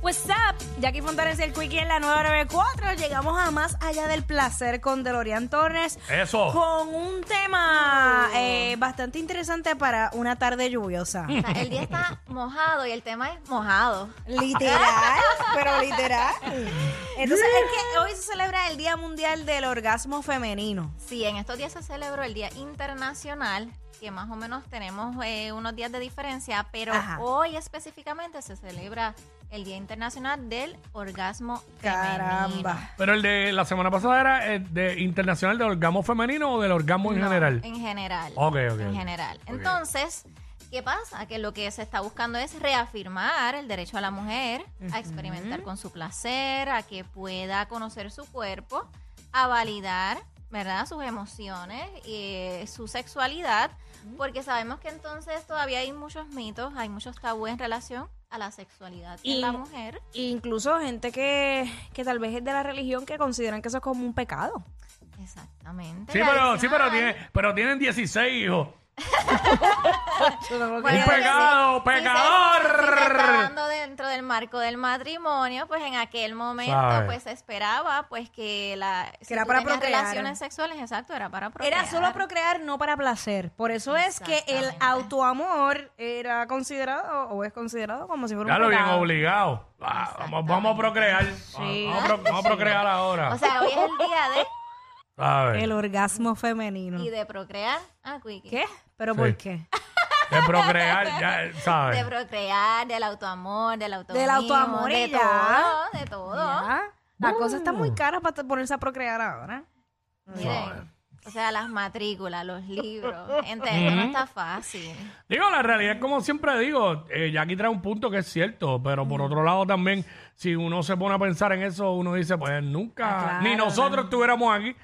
What's up? Jackie Fontanes y el Quickie en la 994. Llegamos a más allá del placer con Delorian Torres. Eso. Con un tema eh, bastante interesante para una tarde lluviosa. O sea, el día está mojado y el tema es mojado. Literal, pero literal. Entonces, es que hoy se celebra el Día Mundial del Orgasmo Femenino. Sí, en estos días se celebró el Día Internacional, que más o menos tenemos eh, unos días de diferencia, pero Ajá. hoy específicamente se celebra el Día Internacional del Orgasmo Femenino. Caramba. Pero el de la semana pasada era el de internacional del orgasmo femenino o del orgasmo en No, general. En general. Ok, ok, En general. Entonces, ¿qué pasa? Que lo que se está buscando es reafirmar el derecho a la mujer a experimentar con su placer, a que pueda conocer su cuerpo, a validar, ¿verdad? Sus emociones y su sexualidad, porque sabemos que entonces todavía hay muchos mitos, hay muchos tabúes en relación a la sexualidad Y- en la mujer. Incluso gente que, que tal vez es de la religión que consideran que eso es como un pecado. Exactamente. Sí, pero, sí, pero, tiene, pero tienen 16 hijos. Bueno, Un que pecado, si- si se- pecador. Si se, está dando dentro del marco del matrimonio, pues en aquel momento Sabe. pues se esperaba pues que la si era tú para tenías procrear. relaciones sexuales, exacto, era para procrear. Era solo procrear, no para placer. Por eso es que el Exactamente. autoamor era considerado o es considerado como si fuera Ya un lo bien pecado. obligado. Ah, vamos, vamos a procrear. Vamos, a pro- vamos a procrear ahora. O sea, hoy es el día de El orgasmo femenino. y de procrear, ah, Quickie. ¿Qué? ¿Pero Sí. por qué? De procrear, ya, ¿sabes? De procrear, del autoamor, del autoamor. Del autoamor y de ya. todo, de todo. Ya. La cosa está Uh. muy cara para ponerse a procrear ahora. Miren, o sea, las matrículas, los libros, gente, esto no está fácil. Digo, la realidad es como siempre digo, eh, Jackie trae un punto que es cierto, pero por otro lado también, si uno se pone a pensar en eso, uno dice, pues nunca, Ah, claro, ni nosotros estuviéramos aquí,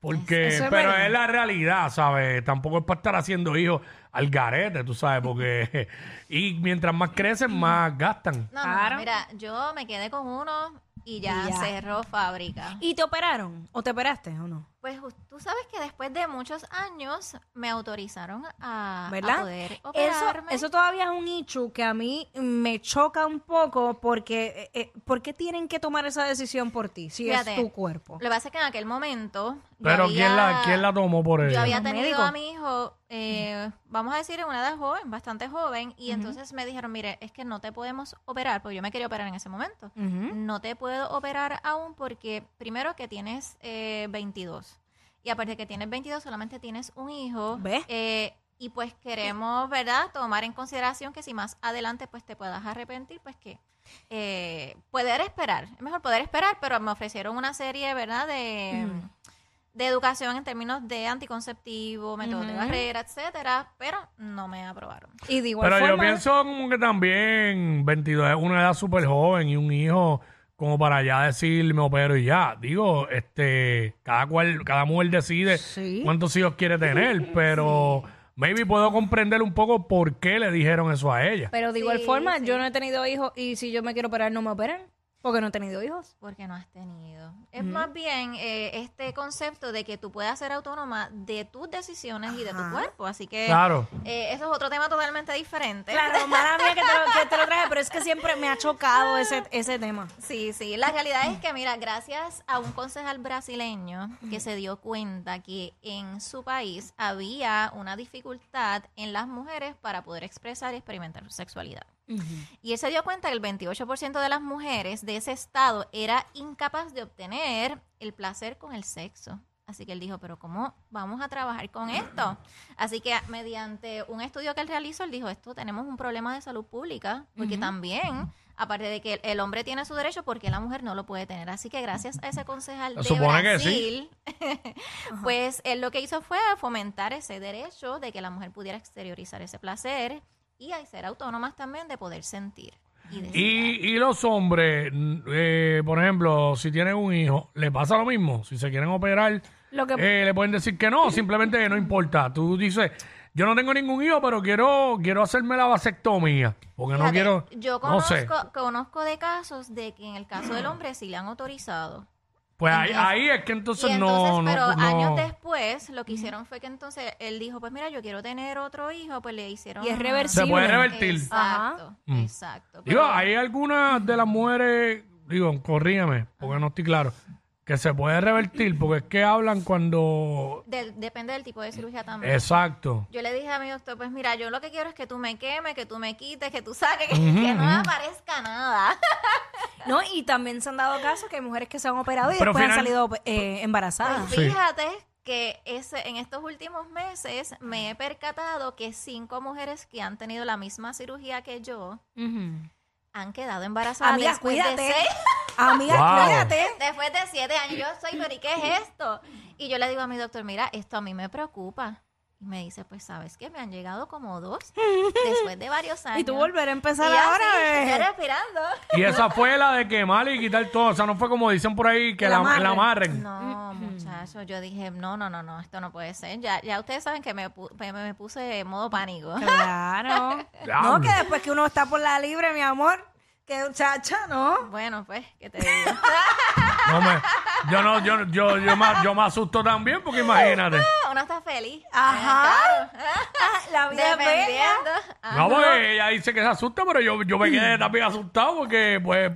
porque, Eso es pero verdad. es la realidad, ¿sabes? Tampoco es para estar haciendo hijos al garete, tú sabes, porque, y mientras más crecen, más gastan. No, Claro. no, mira, yo me quedé con uno y ya, Y ya. cerró fábrica. ¿Y te operaron? ¿O te operaste o no? Pues tú sabes que después de muchos años me autorizaron a, a poder Eso, operarme. eso todavía es un hecho que a mí me choca un poco porque eh, eh, ¿por qué tienen que tomar esa decisión por ti si Fíjate, es tu cuerpo? Lo que pasa es que en aquel momento. yo Pero había- ¿quién, la, ¿quién la tomó por Yo ella? había Los tenido a mi hijo, eh, vamos a decir, en una edad joven, bastante joven, y entonces me dijeron, mire, es que no te podemos operar, porque yo me quería operar en ese momento. No te puedo operar aún porque, primero, que tienes eh, 22. Y aparte de que tienes 22, solamente tienes un hijo. ¿Ves? Eh, y pues queremos, ¿verdad?, tomar en consideración que si más adelante pues te puedas arrepentir, pues que eh, poder esperar. Es mejor poder esperar, pero me ofrecieron una serie, ¿verdad?, de, de educación en términos de anticonceptivo, métodos de barrera, etcétera, pero no me aprobaron. Y de igual Pero yo pienso como que también 22 es una edad súper joven y un hijo como para ya decir me opero y ya. Digo, este, cada cual, cada mujer decide Sí. cuántos hijos quiere tener, pero maybe puedo comprender un poco por qué le dijeron eso a ella. pero de igual Sí, forma, sí. yo no he tenido hijos y si yo me quiero operar no me operan porque no he tenido hijos. Porque no has tenido. Es más bien eh, este concepto de que tú puedas ser autónoma de tus decisiones y de tu cuerpo. Así que Claro. eh, eso es otro tema totalmente diferente. Claro, mala mía que te, lo, que te lo traje, pero es que siempre me ha chocado ese, ese tema. Sí, sí. La realidad es que, mira, gracias a un concejal brasileño que se dio cuenta que en su país había una dificultad en las mujeres para poder expresar y experimentar su sexualidad. Y él se dio cuenta que el 28% de las mujeres de ese estado era incapaz de obtener el placer con el sexo. Así que él dijo, pero ¿cómo vamos a trabajar con esto? Así que mediante un estudio que él realizó, él dijo, esto tenemos un problema de salud pública, porque también, aparte de que el, hombre tiene su derecho, porque la mujer no lo puede tener. Así que gracias a ese concejal de que sí. Brasil, pues él lo que hizo fue fomentar ese derecho de que la mujer pudiera exteriorizar ese placer y a ser autónomas también de poder sentir. Y. Y, y los hombres, eh, por ejemplo, si tienen un hijo, ¿le pasa lo mismo? Si se quieren operar, Lo que- eh, le pueden decir que no, simplemente no importa. Tú dices, yo no tengo ningún hijo, pero quiero quiero hacerme la vasectomía, porque no quiero, Yo no sé. conozco, conozco de casos de que en el caso del hombre sí le han autorizado. Pues ahí, Entonces- ahí es que entonces, y entonces, no, no, pero no- años después, lo que hicieron fue que entonces él dijo, pues mira, yo quiero tener otro hijo, pues le hicieron... Y es reversible. se puede revertir. Exacto, Mm. exacto. Digo, Pero- hay algunas de las mujeres, digo, corrígame, porque no estoy claro, que se puede revertir, porque es que hablan cuando... del- depende del tipo de cirugía también. Exacto. Yo le dije a mi doctor, pues mira, yo lo que quiero es que tú me quemes, que tú me quites, que tú saques, que, que no me aparezca nada. No, y también se han dado casos que hay mujeres que se han operado y Pero después han final- salido eh, embarazadas. Pues Sí. fíjate que ese, en estos últimos meses me he percatado que cinco mujeres que han tenido la misma cirugía que yo Ujú. han quedado embarazadas Amiga, después cuídate. de seis, Amiga, Wow. cuídate. después de siete años. Yo soy, pero ¿y qué es esto? Y yo le digo a mi doctor, mira, esto a mí me preocupa. Y me dice, pues, ¿sabes qué? Me han llegado como dos después de varios años. Y tú volver a empezar Y así, ahora, bebé. yo respirando. Y esa fue la de quemar y quitar todo. O sea, no fue como dicen por ahí que la, amarre. la amarren. No, muchacho, yo dije, no, no, no, no, esto no puede ser. Ya, ya ustedes saben que me, pu- me, me puse en modo pánico. Claro. Diablo. no, que después que uno está por la libre, mi amor, que muchacha, ¿no? Bueno, pues, ¿qué te digo? No me- yo no, yo, yo, yo, me, yo me asusto también porque imagínate. Uno está feliz. Ajá. Ah, la vida es bella. Dependiendo. Ah, No, porque ella dice que se asusta, pero yo, yo me quedé también asustado porque, pues,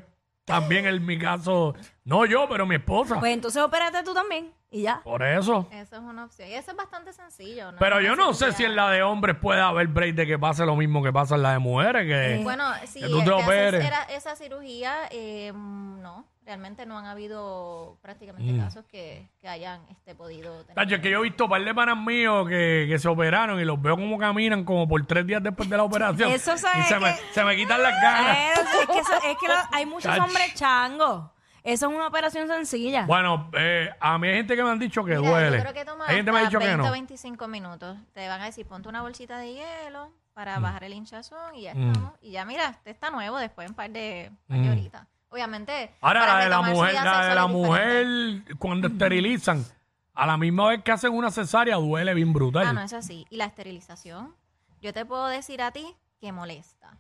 también en mi caso, no yo, pero mi esposa. Pues entonces opérate tú también. Y ya. Por eso. Eso es una opción. Y eso es bastante sencillo. ¿no? Pero yo no sé si en la de hombres puede haber break de que pase lo mismo que pasa en la de mujeres. Que, Bueno, si que tú te operes. era- esa cirugía, eh, no. Realmente no han habido prácticamente Mm. casos que, que hayan este, podido tener. Tacho, es que yo he visto un par de panas míos que, que se operaron y los veo como caminan como por tres días después de la operación. Eso y se, que- me, se me quitan las ganas. Eh, es que, eso- es que lo- hay muchos hombres changos. Eso es una operación sencilla. Bueno, eh, a mí hay gente que me han dicho que Mira, duele. Yo creo que toma hay gente que me ha dicho que 20 o no. 25 minutos. Te van a decir, ponte una bolsita de hielo para bajar el hinchazón y ya Mm. estamos. Y ya mira, este está nuevo después un par de, par de Mm. horitas. Obviamente. Ahora, para la de la retomar su mujer, vida la de sexual la es diferente. mujer, cuando esterilizan, a la misma vez que hacen una cesárea, duele bien brutal. Ah, no, es así. Y la esterilización, yo te puedo decir a ti que molesta.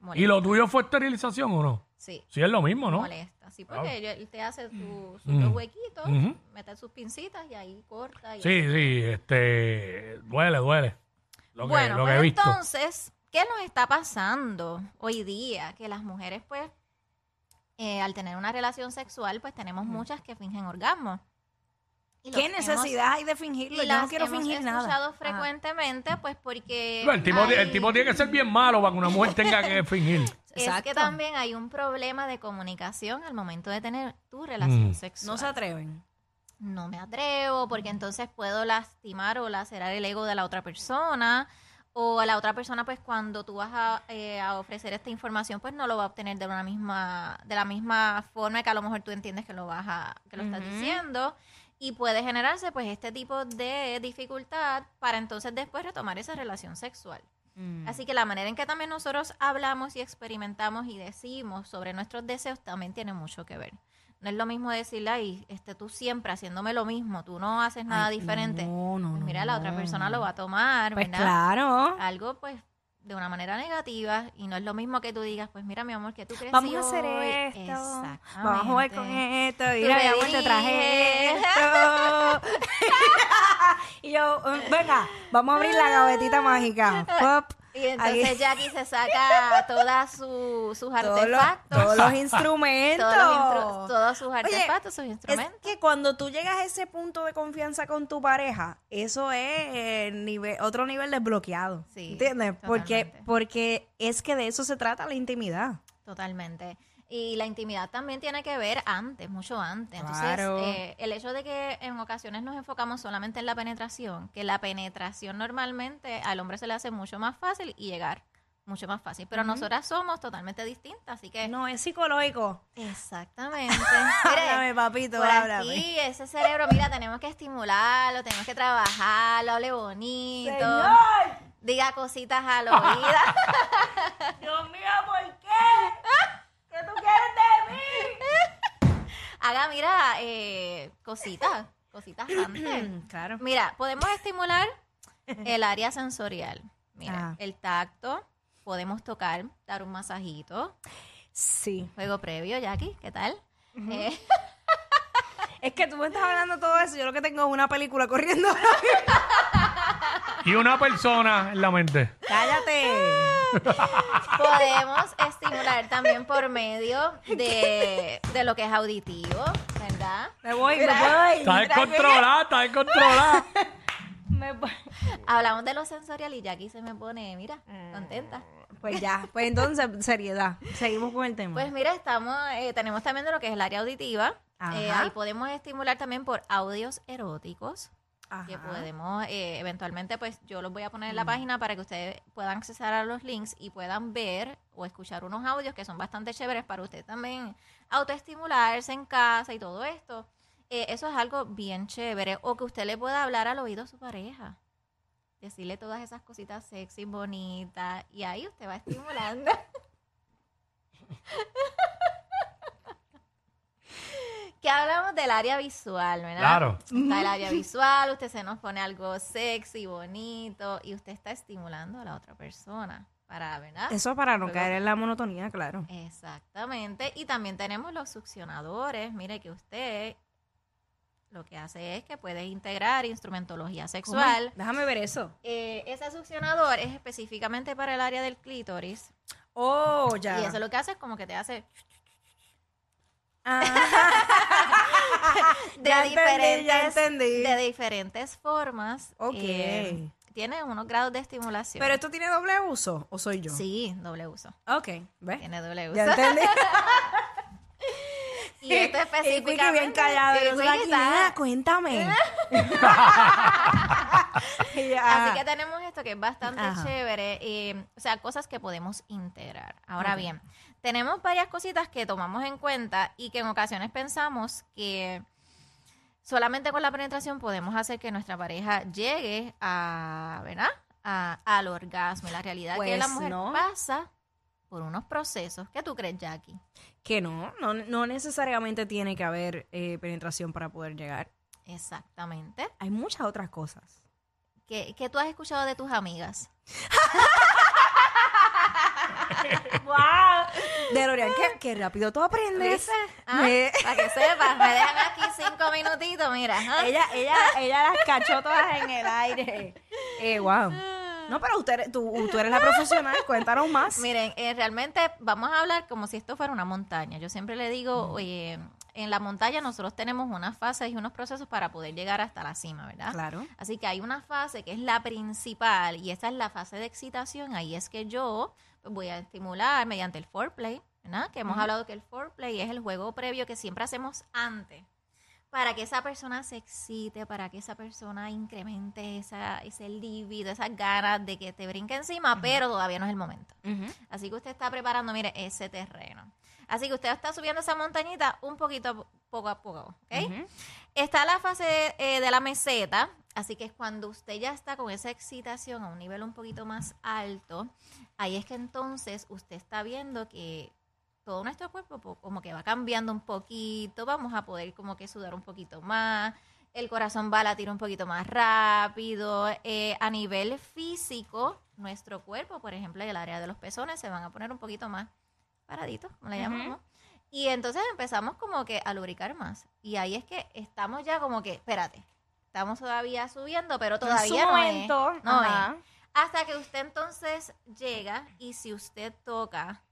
Molesta. ¿Y lo tuyo fue esterilización o no? Sí. Sí, es lo mismo, ¿no? Molesta, sí, porque yo- él te hace su- sus Mm. dos huequitos, Ujú. mete sus pincitas y ahí corta. Y Sí, sí, este, duele, duele. Lo que, bueno, lo que pues he visto. entonces, ¿qué nos está pasando hoy día? Que las mujeres, pues, eh, al tener una relación sexual, pues tenemos muchas que fingen orgasmo. ¿Qué hemos- necesidad hay de fingirlo? y Yo no quiero hemos fingir nada. escuchado frecuentemente, pues porque... No, el, tipo, hay- el tipo tiene que ser bien malo para que una mujer tenga que fingir. Es que también hay un problema de comunicación al momento de tener tu relación Mm. sexual. No se atreven. no me atrevo porque entonces puedo lastimar o lacerar el ego de la otra persona o a la otra persona pues cuando tú vas a, eh, a ofrecer esta información pues no lo va a obtener de una misma de la misma forma que a lo mejor tú entiendes que lo vas a que lo estás diciendo y puede generarse pues este tipo de dificultad para entonces después retomar esa relación sexual. Así que la manera en que también nosotros hablamos y experimentamos y decimos sobre nuestros deseos también tiene mucho que ver. No es lo mismo decirle, ay, este, tú siempre haciéndome lo mismo, tú no haces nada Ay, diferente. no, no, Pues no, mira, la otra persona lo va a tomar, Pues ¿verdad? claro. Algo, pues, de una manera negativa y no es lo mismo que tú digas, pues mira, mi amor, que tú crees Vamos a hacer esto. Vamos a jugar con esto. Mira, mi amor, te traje esto. y yo, mm, venga, vamos a abrir la gavetita mágica. Pop. Y entonces Aquí- Jackie se saca todas su- sus todos los, artefactos. todos los instrumentos. todos, los instru- todos sus Oye, artefactos, sus Es instrumentos. que cuando tú llegas a ese punto de confianza con tu pareja, eso es eh, nivel, otro nivel desbloqueado. Sí, ¿Entiendes? Porque, porque es que de eso se trata la intimidad. Totalmente. Y la intimidad también tiene que ver antes, mucho antes. Entonces, Claro. eh, el hecho de que en ocasiones nos enfocamos solamente en la penetración, que la penetración normalmente al hombre se le hace mucho más fácil y llegar mucho más fácil. Pero nosotras somos totalmente distintas, así que... No, es psicológico. Exactamente. Háblame, papito, por háblame. aquí, ese cerebro, mira, tenemos que estimularlo, tenemos que trabajarlo, hable bonito. ¡Señor! Diga cositas al oído. Dios mío, ¿por qué? ¿Qué tú quieres de mí? Haga, mira, eh, cositas, cositas antes. claro. Mira, podemos estimular el área sensorial. Mira, Ah. el tacto, podemos tocar, dar un masajito. Sí. Juego previo, Jackie, ¿qué tal? Eh, Es que tú me estás hablando todo eso. Yo lo que tengo es una película corriendo. Y una persona en la mente. Cállate. podemos estimular también por medio de, de lo que es auditivo, ¿verdad? Me voy, me voy. Está descontrolada, está descontrolada. Me voy. Hablamos de lo sensorial y Jackie se me pone, mira, contenta. Pues ya, pues entonces, seriedad. Seguimos con el tema. Pues mira, estamos, eh, tenemos también de lo que es el área auditiva. Eh, ahí podemos estimular también por audios eróticos. Que podemos, eh, eventualmente, pues yo los voy a poner en Mm. la página para que ustedes puedan accesar a los links y puedan ver o escuchar unos audios que son bastante chéveres para usted también autoestimularse en casa y todo esto. Eh, eso es algo bien chévere. O que usted le pueda hablar al oído a su pareja. Decirle todas esas cositas sexy, bonitas. Y ahí usted va estimulando. que hablamos del área visual, ¿verdad? Claro. Está el área visual, usted se nos pone algo sexy, bonito, y usted está estimulando a la otra persona para, ¿verdad? Eso para no Luego- caer en la monotonía, claro. Exactamente. Y también tenemos los succionadores. Mire que usted lo que hace es que puede integrar instrumentología sexual. ¿Cómo? Déjame ver eso. Eh, ese succionador es específicamente para el área del clítoris. Oh, ya. Y eso lo que hace es como que te hace Ah, de Ya entendí, diferentes ya entendí. de diferentes formas. Ok. eh, tiene unos grados de estimulación. ¿Pero esto tiene doble uso o soy yo? Sí, doble uso. Ok, ¿ves? Tiene doble uso. Ya entendí. Y esto Y específicamente. Vicky bien callado. y y está- "Nena, cuéntame. Y Así que tenemos esto que es bastante Ajá. chévere. eh, o sea, cosas que podemos integrar. Ahora bien, tenemos varias cositas que tomamos en cuenta y que en ocasiones pensamos que solamente con la penetración podemos hacer que nuestra pareja llegue a, ¿verdad? A- al orgasmo. Y la realidad es que la Pues mujer no. pasa por unos procesos. ¿Qué tú crees, Jackie? Que no, no, no necesariamente tiene que haber eh, penetración para poder llegar. Exactamente. Hay muchas otras cosas. ¿Qué, qué tú has escuchado de tus amigas? ¡Wow! De Lorian, qué, qué rápido tú aprendes. Ah, Me- Para que sepas, me dejan aquí cinco minutitos, mira. ella, ella, ella las cachó todas en el aire. Eh, wow. No, pero usted, tú, tú eres la profesional, cuéntanos más. Miren, eh, realmente vamos a hablar como si esto fuera una montaña. Yo siempre le digo, oye, en la montaña nosotros tenemos unas fases y unos procesos para poder llegar hasta la cima, ¿verdad? Claro. Así que hay una fase que es la principal y esta es la fase de excitación. Ahí es que yo voy a estimular mediante el foreplay, ¿verdad? Que hemos hablado que el foreplay es el juego previo que siempre hacemos antes para que esa persona se excite, para que esa persona incremente esa, ese libido, esas ganas de que te brinque encima, pero todavía no es el momento. Así que usted está preparando, mire, ese terreno. Así que usted está subiendo esa montañita un poquito, poco a poco, ¿ok? Está la fase eh, de la meseta, así que es cuando usted ya está con esa excitación a un nivel un poquito más alto, ahí es que entonces usted está viendo que todo nuestro cuerpo po- como que va cambiando un poquito, vamos a poder como que sudar un poquito más, el corazón va a latir un poquito más rápido, eh, a nivel físico, nuestro cuerpo, por ejemplo, en el área de los pezones se van a poner un poquito más paraditos, como le llamamos. Y entonces empezamos como que a lubricar más. Y ahí es que estamos ya como que, espérate, estamos todavía subiendo, pero todavía su no momento, es. No ajá. es. Hasta que usted entonces llega y si usted toca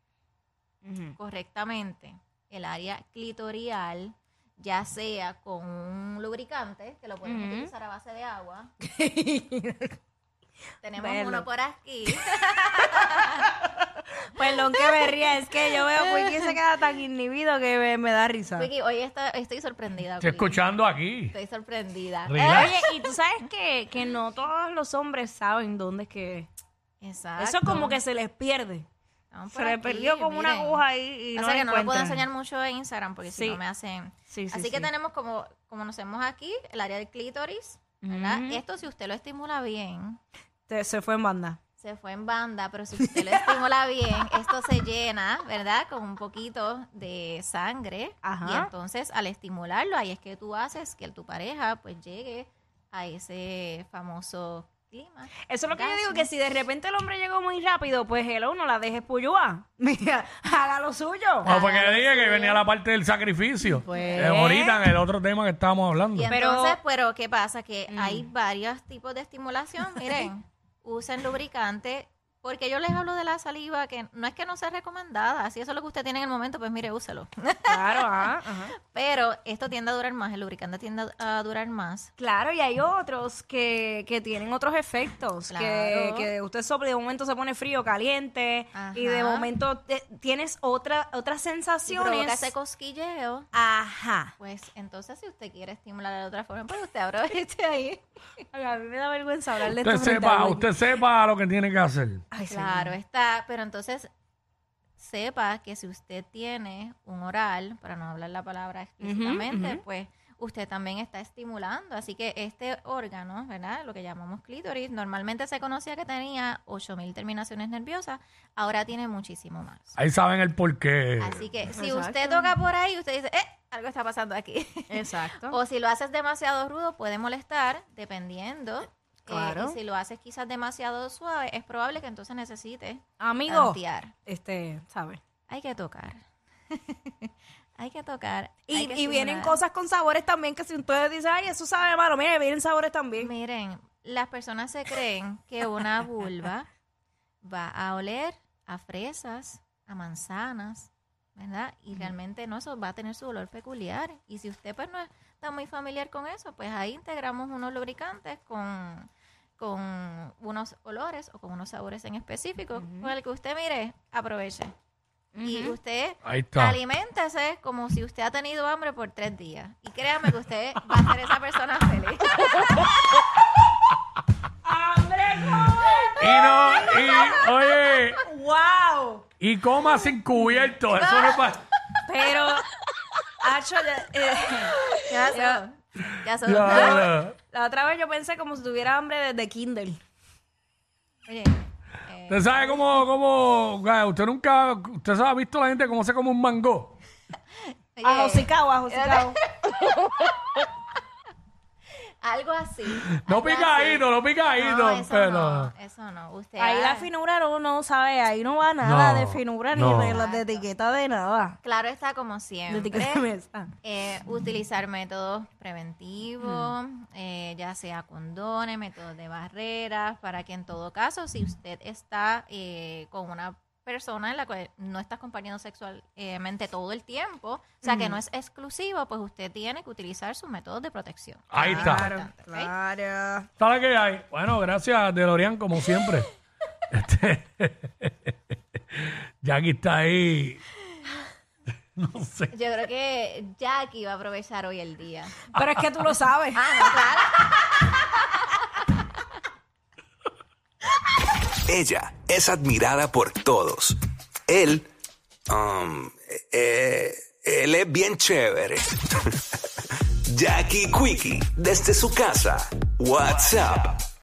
correctamente el área clitorial, ya sea con un lubricante, que lo podemos Ujú. utilizar a base de agua. Tenemos Velo. uno por aquí. Perdón que me ría, es que yo veo a Quickie se queda tan inhibido que me, me da risa. Vicky, hoy está- estoy sorprendida. Estoy Quickie. escuchando aquí. Estoy sorprendida. Relax. Oye, y tú sabes que, que no todos los hombres saben dónde es que... Exacto. Eso como que se les pierde. Estamos Se por le aquí, perdió como una miren. aguja ahí y O no sea la que no lo puedo encuentran. enseñar mucho en Instagram porque si Sí. no me hacen... Sí, sí, Así que sí. tenemos como, como nos vemos aquí, el área del clítoris, ¿verdad? Ujú. Esto si usted lo estimula bien, Te- se fue en banda. Se fue en banda, pero si usted lo estimula bien, esto se llena, ¿verdad? Con un poquito de sangre. Ajá. Y entonces al estimularlo, ahí es que tú haces que tu pareja pues llegue a ese famoso clima. Eso es lo que yo digo, que si de repente el hombre llegó muy rápido, pues hello, no la dejes puyúa. Mira, haga lo suyo. No, fue que dije que venía la parte del sacrificio. Pues. Eh, ahorita en el otro tema que estábamos hablando. Y Pero- pero ¿qué pasa? Que Mm. hay varios tipos de estimulación. Miren, usen lubricante. Porque yo les hablo de la saliva, que no es que no sea recomendada. Si eso es lo que usted tiene en el momento, pues mire, úselo. Claro, ajá, ajá. Pero esto tiende a durar más, el lubricante tiende a durar más. Claro, y hay otros que, que tienen otros efectos. Que, Claro. que usted sopla y de momento se pone frío, caliente. Y de momento te- tienes otra, otras sensaciones. provoca ese cosquilleo, Ajá. pues entonces si usted quiere estimular de otra forma, pues usted aproveche ahí. A mí me da vergüenza hablar de Usted sepa, usted sepa lo que tiene que hacer. Ay, Claro, señor. está, pero entonces sepa que si usted tiene un oral, para no hablar la palabra explícitamente, pues usted también está estimulando. Así que este órgano, ¿verdad? Lo que llamamos clítoris, normalmente se conocía que tenía 8000 terminaciones nerviosas, ahora tiene muchísimo más. Ahí saben el porqué. Así que si usted toca por ahí, usted dice, ¡eh! Algo está pasando aquí. Exacto. O si lo haces demasiado rudo, puede molestar, dependiendo. Eh, Claro. y si lo haces quizás demasiado suave, es probable que entonces necesite Amigo, tantear. este, ¿sabes? Hay que tocar. hay que tocar. Y, hay que y vienen cosas con sabores también que si ustedes dicen, ay, eso sabe malo, mire, vienen sabores también. Miren, las personas se creen que una vulva va a oler a fresas, a manzanas, ¿verdad? Y realmente no, eso va a tener su olor peculiar. Y si usted pues no está muy familiar con eso, pues ahí integramos unos lubricantes con, con unos olores o con unos sabores en específico, con el que usted mire, aproveche. Y usted aliméntese como si usted ha tenido hambre por tres días. Y créame que usted va a ser esa persona feliz. Y no, y, oye, ¡Wow! y coma sin cubierto. Eso no pasa. Pero, Hacho, ya- eh, ¿Qué Ya, la otra vez yo pensé como si tuviera hambre desde Kindle. Oye, eh, ¿Usted sabe cómo, cómo, usted nunca, usted sabe, ha visto la gente cómo se come un mango? oye, Ajosicao, ajosicao. Algo así. No algo picadito, no así. picadito, No, eso pero... no, eso no. Usted Ahí la finura no, no sabe, ahí no va nada No, de finura no. ni de, la- de etiqueta de nada. Claro está como De siempre. etiqueta de mesa. eh, utilizar métodos preventivos, Mm. eh, ya sea condones, métodos de barreras, para que en todo caso, si usted está eh, con una persona en la cual no está compartiendo sexualmente todo el tiempo, o sea que no es exclusivo, pues usted tiene que utilizar sus métodos de protección. Ahí Es está. Claro. ¿Sabe qué hay? Bueno, gracias, DeLorean, como siempre. Este, Jackie está ahí. No sé. Yo creo que Jackie va a aprovechar hoy el día. Pero es que tú lo sabes. Ah, no, claro. Ella es admirada por todos. Él, um, eh, él es bien chévere. Jackie Quickie, desde su casa. WhatsApp,